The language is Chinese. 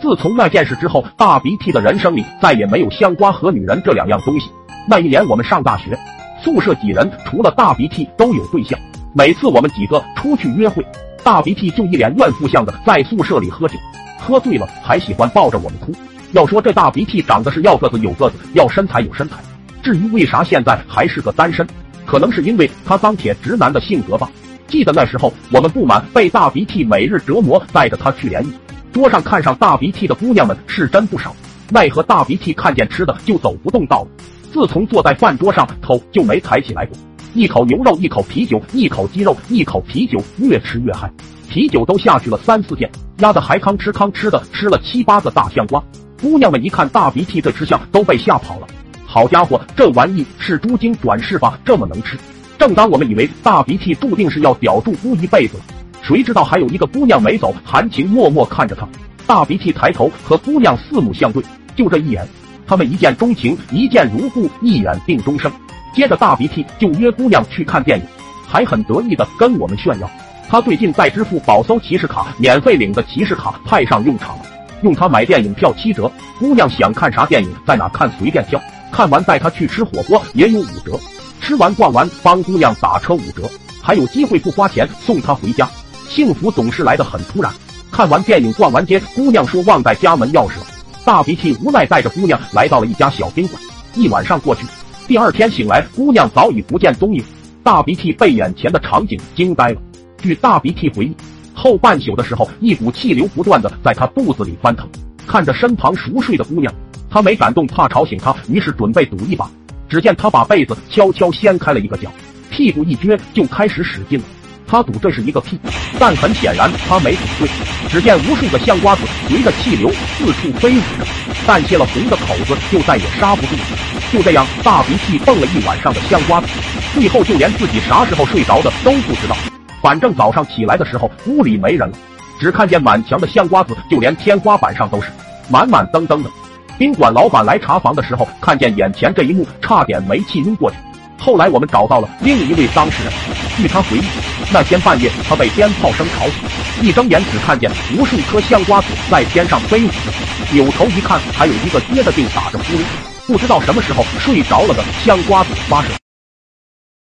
自从那件事之后，大鼻涕的人生里再也没有香瓜和女人这两样东西。那一年我们上大学，宿舍几人除了大鼻涕都有对象。每次我们几个出去约会，大鼻涕就一脸怨妇相的在宿舍里喝酒，喝醉了还喜欢抱着我们哭。要说这大鼻涕长得是要个子有个子，要身材有身材。至于为啥现在还是个单身，可能是因为他钢铁直男的性格吧。记得那时候我们不满被大鼻涕每日折磨，带着他去联谊。桌上看上大鼻涕的姑娘们是真不少，奈何大鼻涕看见吃的就走不动道了。自从坐在饭桌上，头就没抬起来过。一口牛肉，一口啤酒，一口鸡肉，一口啤酒，越吃越嗨，啤酒都下去了三四件，压的还吭哧吭哧的吃了七八个大香瓜。姑娘们一看大鼻涕这吃相，都被吓跑了。好家伙，这玩意是猪精转世吧？这么能吃！正当我们以为大鼻涕注定是要屌住姑一辈子了。谁知道还有一个姑娘没走，含情脉脉看着他。大鼻涕抬头和姑娘四目相对，就这一眼，他们一见钟情，一见如故，一眼定终生。接着大鼻涕就约姑娘去看电影，还很得意的跟我们炫耀，他最近在支付宝搜骑士卡免费领的骑士卡派上用场了，用它买电影票七折。姑娘想看啥电影在哪看随便挑，看完带她去吃火锅也有五折，吃完逛完帮姑娘打车五折，还有机会不花钱送她回家。幸福总是来得很突然。看完电影，逛完街，姑娘说忘带家门钥匙了。大鼻涕无奈带着姑娘来到了一家小宾馆。一晚上过去，第二天醒来，姑娘早已不见踪影。大鼻涕被眼前的场景惊呆了。据大鼻涕回忆，后半宿的时候，一股气流不断的在他肚子里翻腾。看着身旁熟睡的姑娘，他没敢动，怕吵醒她，于是准备赌一把。只见他把被子悄悄掀开了一个角，屁股一撅，就开始使劲了。他赌这是一个屁，但很显然他没赌对。只见无数个香瓜子随着气流四处飞舞着，但泄了洪的口子就再也刹不住。就这样，大鼻涕蹦了一晚上的香瓜子，最后就连自己啥时候睡着的都不知道。反正早上起来的时候，屋里没人了，只看见满墙的香瓜子，就连天花板上都是满满登登的。宾馆老板来查房的时候，看见眼前这一幕，差点没气晕过去。后来我们找到了另一位当事人，据他回忆，那天半夜他被鞭炮声吵醒，一睁眼只看见无数颗香瓜子在天上飞舞，扭头一看，还有一个接着腚打着呼噜，不知道什么时候睡着了的香瓜子发射。